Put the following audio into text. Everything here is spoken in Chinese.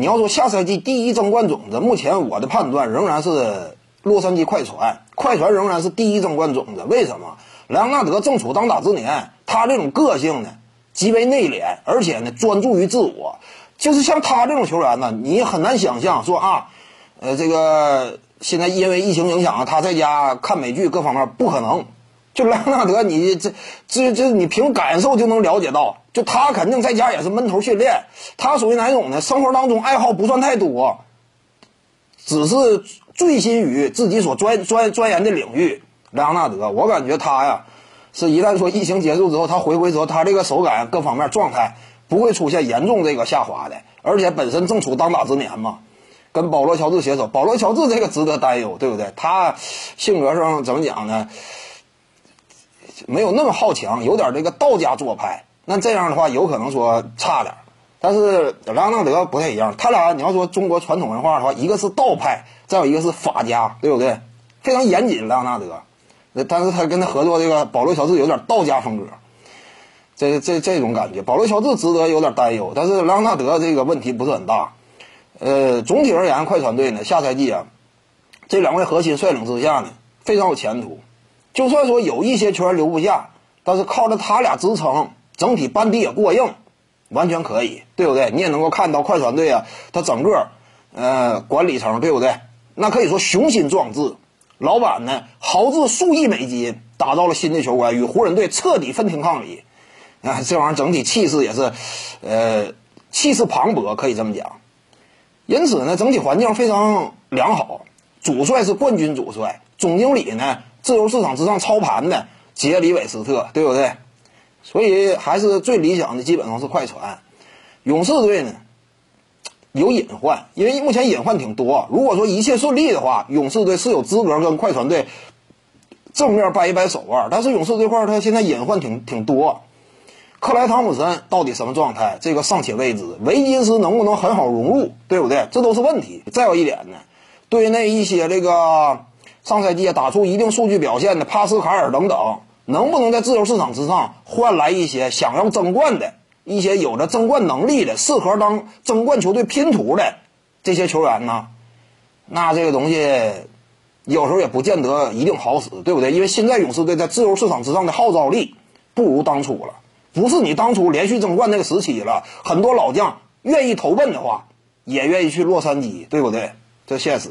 你要说下赛季第一争冠种子，目前我的判断仍然是洛杉矶快船，快船仍然是第一争冠种子。为什么？莱昂纳德正处当打之年，他这种个性呢极为内敛，而且呢专注于自我。就是像他这种球员呢，你很难想象说啊，呃，这个现在因为疫情影响啊，他在家看美剧各方面不可能。就莱昂纳德，你这这这，你凭感受就能了解到，就他肯定在家也是闷头训练。他属于哪种呢？生活当中爱好不算太多，只是醉心于自己所专专钻研的领域。莱昂纳德，我感觉他呀，是一旦说疫情结束之后，他回归之后，他这个手感各方面状态。不会出现严重这个下滑的，而且本身正处当打之年嘛，跟保罗乔治携手，保罗乔治这个值得担忧，对不对？他性格上怎么讲呢？没有那么好强，有点这个道家做派，那这样的话有可能说差点。但是莱昂纳德不太一样，他俩你要说中国传统文化的话，一个是道派，再有一个是法家，对不对？非常严谨，莱昂纳德，但是他跟他合作这个保罗乔治有点道家风格。这这这种感觉，保罗乔治值得有点担忧，但是莱昂纳德这个问题不是很大。呃，总体而言，快船队呢下赛季啊，这两位核心率领之下呢，非常有前途。就算说有一些球员留不下，但是靠着他俩支撑，整体班底也过硬，完全可以，对不对？你也能够看到快船队啊，他整个呃管理层，对不对？那可以说雄心壮志，老板呢豪掷数亿美金打造了新的球馆，与湖人队彻底分庭抗礼。啊，这玩意儿整体气势也是，呃，气势磅礴，可以这么讲。因此呢，整体环境非常良好。主帅是冠军主帅，总经理呢，自由市场之上操盘的杰里韦斯特，对不对？所以还是最理想的，基本上是快船。勇士队呢，有隐患，因为目前隐患挺多。如果说一切顺利的话，勇士队是有资格跟快船队正面掰一掰手腕。但是勇士这块，他现在隐患挺挺多。克莱汤普森到底什么状态？这个尚且未知。维金斯能不能很好融入？对不对？这都是问题。再有一点呢，对那一些这个上赛季打出一定数据表现的帕斯卡尔等等，能不能在自由市场之上换来一些想要争冠的一些有着争冠能力的、适合当争冠球队拼图的这些球员呢？那这个东西有时候也不见得一定好使，对不对？因为现在勇士队在自由市场之上的号召力不如当初了。不是你当初连续争冠那个时期了，很多老将愿意投奔的话，也愿意去洛杉矶，对不对？这现实。